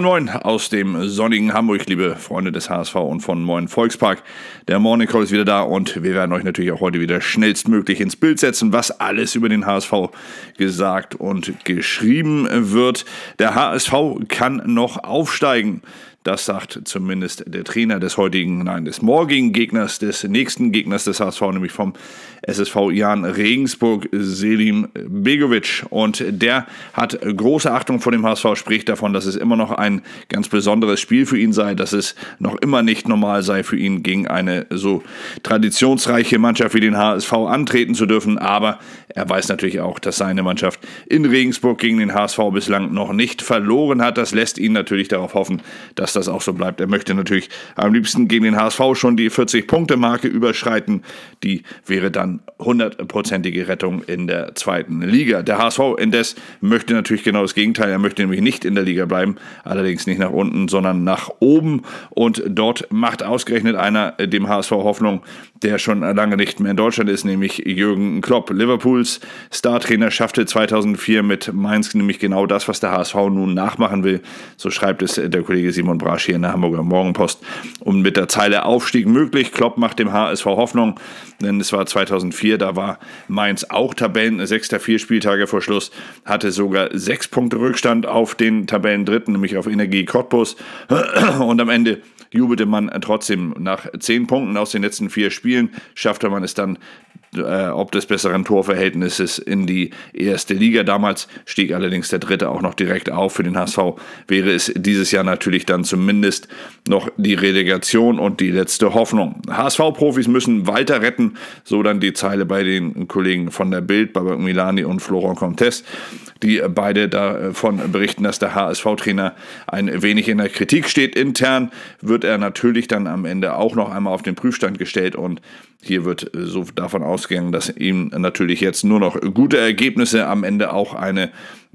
Moin Moin aus dem sonnigen Hamburg, liebe Freunde des HSV und von Moin Volkspark. Der Morning Call ist wieder da und wir werden euch natürlich auch heute wieder schnellstmöglich ins Bild setzen, was alles über den HSV gesagt und geschrieben wird. Der HSV kann noch aufsteigen. Das sagt zumindest der Trainer des heutigen, nein, des morgigen Gegners, des nächsten Gegners des HSV, nämlich vom SSV Jan Regensburg, Selim Begovic. Und der hat große Achtung vor dem HSV, spricht davon, dass es immer noch ein ganz besonderes Spiel für ihn sei, dass es noch immer nicht normal sei für ihn, gegen eine so traditionsreiche Mannschaft wie den HSV antreten zu dürfen. Aber er weiß natürlich auch, dass seine Mannschaft in Regensburg gegen den HSV bislang noch nicht verloren hat. Das lässt ihn natürlich darauf hoffen, dass dass das auch so bleibt. Er möchte natürlich am liebsten gegen den HSV schon die 40-Punkte-Marke überschreiten. Die wäre dann hundertprozentige Rettung in der zweiten Liga. Der HSV indes möchte natürlich genau das Gegenteil. Er möchte nämlich nicht in der Liga bleiben, allerdings nicht nach unten, sondern nach oben. Und dort macht ausgerechnet einer dem HSV Hoffnung, der schon lange nicht mehr in Deutschland ist, nämlich Jürgen Klopp. Liverpools Startrainer schaffte 2004 mit Mainz nämlich genau das, was der HSV nun nachmachen will. So schreibt es der Kollege Simon Brasch hier in der Hamburger Morgenpost. Und mit der Zeile Aufstieg möglich. Klopp macht dem HSV Hoffnung, denn es war 2004, da war Mainz auch Tabellen, sechster vier Spieltage vor Schluss, hatte sogar sechs Punkte Rückstand auf den Tabellendritten, nämlich auf Energie Cottbus. Und am Ende jubelte man trotzdem nach zehn Punkten aus den letzten vier Spielen, schaffte man es dann äh, ob des besseren Torverhältnisses in die erste Liga. Damals stieg allerdings der dritte auch noch direkt auf. Für den HSV wäre es dieses Jahr natürlich dann zumindest noch die Relegation und die letzte Hoffnung. HSV-Profis müssen weiter retten, so dann die Zeile bei den Kollegen von der Bild, Babak Milani und Florent Comtes die beide davon berichten, dass der HSV-Trainer ein wenig in der Kritik steht. Intern wird er natürlich dann am Ende auch noch einmal auf den Prüfstand gestellt und hier wird so davon ausgegangen, dass ihm natürlich jetzt nur noch gute Ergebnisse am Ende auch eine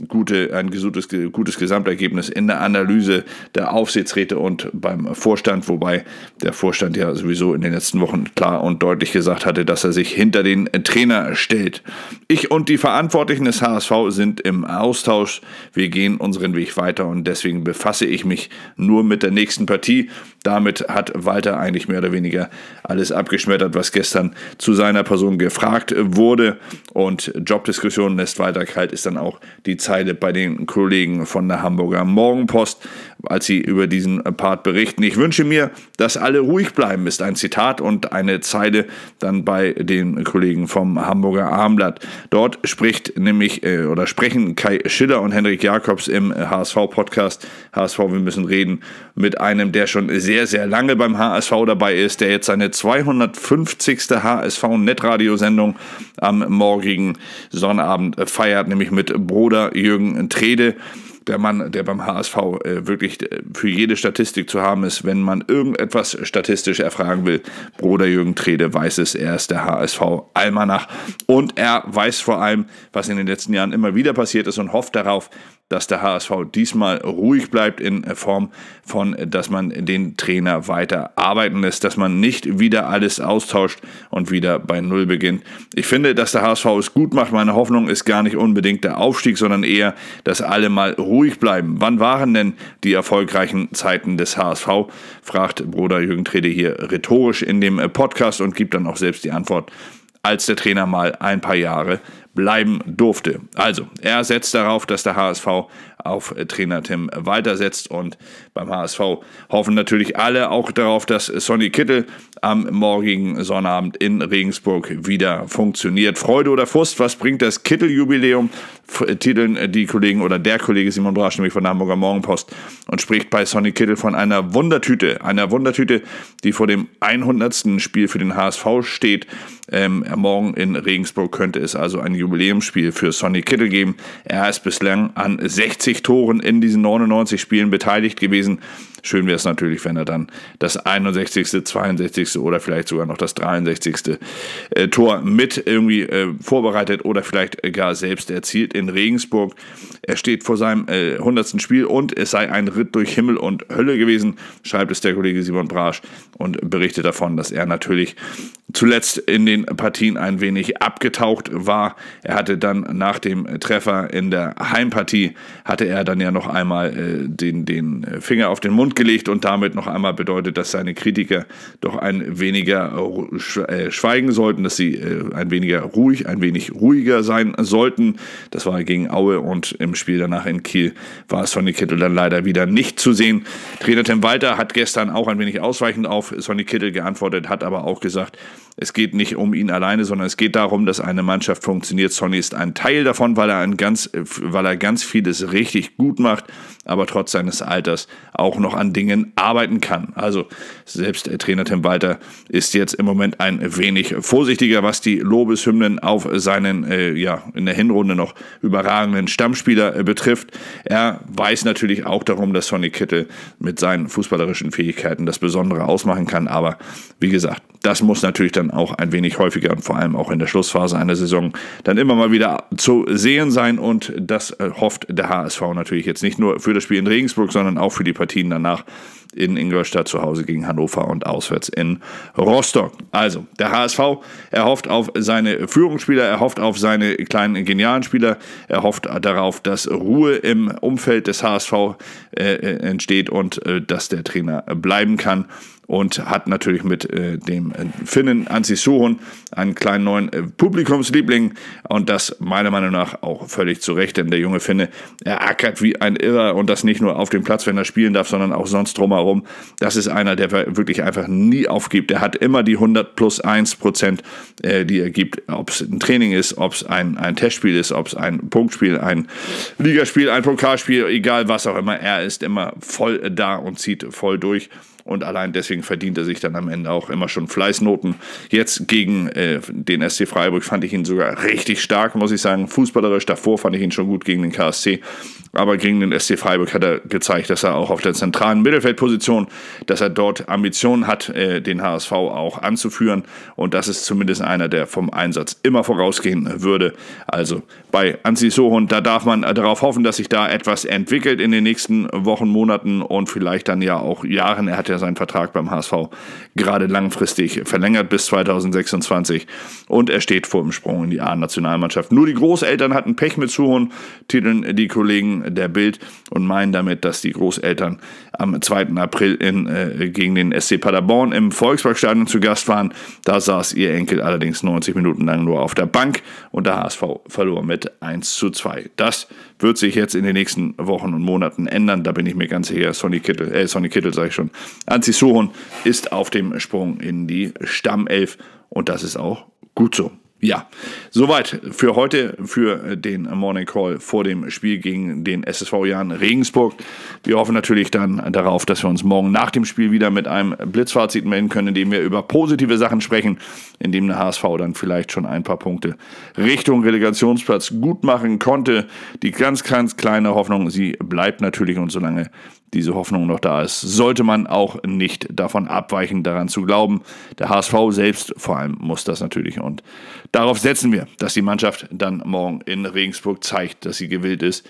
gute, ein gutes, gutes Gesamtergebnis in der Analyse der Aufsichtsräte und beim Vorstand, wobei der Vorstand ja sowieso in den letzten Wochen klar und deutlich gesagt hatte, dass er sich hinter den Trainer stellt. Ich und die Verantwortlichen des HSV sind im Austausch. Wir gehen unseren Weg weiter und deswegen befasse ich mich nur mit der nächsten Partie. Damit hat Walter eigentlich mehr oder weniger alles abgeschmettert, was gestern zu seiner Person gefragt wurde. Und Jobdiskussion lässt Walter kalt ist dann auch die Zeile bei den Kollegen von der Hamburger Morgenpost, als sie über diesen Part berichten. Ich wünsche mir, dass alle ruhig bleiben, ist ein Zitat und eine Zeile dann bei den Kollegen vom Hamburger Armblatt. Dort spricht nämlich äh, oder sprechen Kai Schiller und Henrik Jakobs im HSV-Podcast HSV, wir müssen reden, mit einem, der schon sehr, sehr lange beim HSV dabei ist, der jetzt seine 250. HSV-Netradio-Sendung am morgigen Sonnabend feiert, nämlich mit Bruder Jürgen Trede der Mann, der beim HSV äh, wirklich äh, für jede Statistik zu haben ist, wenn man irgendetwas statistisch erfragen will. Bruder Jürgen Trede weiß es, er ist der HSV Almanach und er weiß vor allem, was in den letzten Jahren immer wieder passiert ist und hofft darauf, dass der HSV diesmal ruhig bleibt in Form von, dass man den Trainer weiter arbeiten lässt, dass man nicht wieder alles austauscht und wieder bei Null beginnt. Ich finde, dass der HSV es gut macht. Meine Hoffnung ist gar nicht unbedingt der Aufstieg, sondern eher, dass alle mal ruhig bleiben. Wann waren denn die erfolgreichen Zeiten des HSV? fragt Bruder Jürgen Trede hier rhetorisch in dem Podcast und gibt dann auch selbst die Antwort als der Trainer mal ein paar Jahre bleiben durfte. Also, er setzt darauf, dass der HSV auf Trainer Tim Walter setzt und beim HSV hoffen natürlich alle auch darauf, dass Sonny Kittel am morgigen Sonnabend in Regensburg wieder funktioniert. Freude oder Frust, was bringt das Kittel-Jubiläum? Titeln die Kollegen oder der Kollege Simon Brasch, nämlich von der Hamburger Morgenpost und spricht bei Sonny Kittel von einer Wundertüte, einer Wundertüte, die vor dem 100. Spiel für den HSV steht. Ähm, morgen in Regensburg könnte es also ein Jubiläumsspiel für Sonny Kittel geben. Er ist bislang an 60 Toren in diesen 99 Spielen beteiligt gewesen season. Schön wäre es natürlich, wenn er dann das 61., 62. oder vielleicht sogar noch das 63. Äh, Tor mit irgendwie äh, vorbereitet oder vielleicht gar selbst erzielt in Regensburg. Er steht vor seinem äh, 100. Spiel und es sei ein Ritt durch Himmel und Hölle gewesen, schreibt es der Kollege Simon Brasch und berichtet davon, dass er natürlich zuletzt in den Partien ein wenig abgetaucht war. Er hatte dann nach dem Treffer in der Heimpartie, hatte er dann ja noch einmal äh, den, den Finger auf den Mund gelegt und damit noch einmal bedeutet, dass seine Kritiker doch ein weniger äh, schweigen sollten, dass sie äh, ein weniger ruhig, ein wenig ruhiger sein sollten. Das war gegen Aue und im Spiel danach in Kiel war Sonny Kittel dann leider wieder nicht zu sehen. Trainer Tim Walter hat gestern auch ein wenig ausweichend auf Sonny Kittel geantwortet, hat aber auch gesagt, es geht nicht um ihn alleine, sondern es geht darum, dass eine Mannschaft funktioniert. Sonny ist ein Teil davon, weil er, ein ganz, weil er ganz vieles richtig gut macht, aber trotz seines Alters auch noch an Dingen arbeiten kann. Also selbst Trainer Tim Walter ist jetzt im Moment ein wenig vorsichtiger, was die Lobeshymnen auf seinen äh, ja in der Hinrunde noch überragenden Stammspieler äh, betrifft. Er weiß natürlich auch darum, dass Sonny Kittel mit seinen fußballerischen Fähigkeiten das Besondere ausmachen kann. Aber wie gesagt, das muss natürlich dann auch ein wenig häufiger und vor allem auch in der Schlussphase einer Saison dann immer mal wieder zu sehen sein. Und das äh, hofft der HSV natürlich jetzt nicht nur für das Spiel in Regensburg, sondern auch für die Partien danach in Ingolstadt zu Hause gegen Hannover und auswärts in Rostock. Also, der HSV, er hofft auf seine Führungsspieler, er hofft auf seine kleinen genialen Spieler, er hofft darauf, dass Ruhe im Umfeld des HSV äh, äh, entsteht und äh, dass der Trainer bleiben kann und hat natürlich mit äh, dem äh, Finnen Ansi Suhon einen kleinen neuen äh, Publikumsliebling. Und das meiner Meinung nach auch völlig zu Recht, denn der junge Finne, er ackert wie ein Irrer. Und das nicht nur auf dem Platz, wenn er spielen darf, sondern auch sonst drumherum. Das ist einer, der wirklich einfach nie aufgibt. Er hat immer die 100 plus 1 Prozent, äh, die er gibt, ob es ein Training ist, ob es ein, ein Testspiel ist, ob es ein Punktspiel, ein Ligaspiel, ein Pokalspiel, egal was auch immer, er ist immer voll da und zieht voll durch und allein deswegen verdient er sich dann am Ende auch immer schon Fleißnoten. Jetzt gegen äh, den SC Freiburg fand ich ihn sogar richtig stark, muss ich sagen. Fußballerisch davor fand ich ihn schon gut gegen den KSC. Aber gegen den SC Freiburg hat er gezeigt, dass er auch auf der zentralen Mittelfeldposition, dass er dort Ambitionen hat, äh, den HSV auch anzuführen. Und das ist zumindest einer, der vom Einsatz immer vorausgehen würde. Also bei Ansi Sohon, da darf man darauf hoffen, dass sich da etwas entwickelt in den nächsten Wochen, Monaten und vielleicht dann ja auch Jahren. Er hat ja seinen Vertrag beim HSV gerade langfristig verlängert bis 2026 und er steht vor dem Sprung in die A-Nationalmannschaft. Nur die Großeltern hatten Pech mit Sohon, titeln die Kollegen der Bild und meinen damit, dass die Großeltern am 2. April in, äh, gegen den SC Paderborn im Volksparkstadion zu Gast waren. Da saß ihr Enkel allerdings 90 Minuten lang nur auf der Bank und der HSV verlor mit 1 zu 2. Das wird sich jetzt in den nächsten Wochen und Monaten ändern. Da bin ich mir ganz sicher. Sonny Kittel, äh, Sonny Kittel sage ich schon. Anzi Sohon ist auf dem Sprung in die Stammelf und das ist auch gut so. Ja, soweit für heute, für den Morning Call vor dem Spiel gegen den SSV Jan Regensburg. Wir hoffen natürlich dann darauf, dass wir uns morgen nach dem Spiel wieder mit einem Blitzfazit melden können, in dem wir über positive Sachen sprechen, in dem der HSV dann vielleicht schon ein paar Punkte Richtung Relegationsplatz gut machen konnte. Die ganz, ganz kleine Hoffnung, sie bleibt natürlich und solange diese Hoffnung noch da ist, sollte man auch nicht davon abweichen, daran zu glauben. Der HSV selbst vor allem muss das natürlich und darauf setzen wir, dass die Mannschaft dann morgen in Regensburg zeigt, dass sie gewillt ist,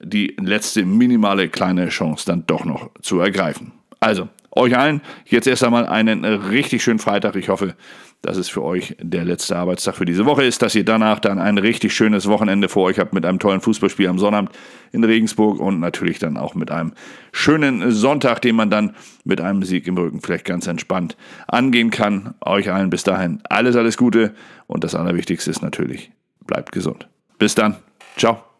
die letzte minimale kleine Chance dann doch noch zu ergreifen. Also, euch allen jetzt erst einmal einen richtig schönen Freitag. Ich hoffe, dass es für euch der letzte Arbeitstag für diese Woche ist, dass ihr danach dann ein richtig schönes Wochenende vor euch habt mit einem tollen Fußballspiel am Sonnabend in Regensburg und natürlich dann auch mit einem schönen Sonntag, den man dann mit einem Sieg im Rücken vielleicht ganz entspannt angehen kann. Euch allen bis dahin alles, alles Gute und das Allerwichtigste ist natürlich, bleibt gesund. Bis dann. Ciao.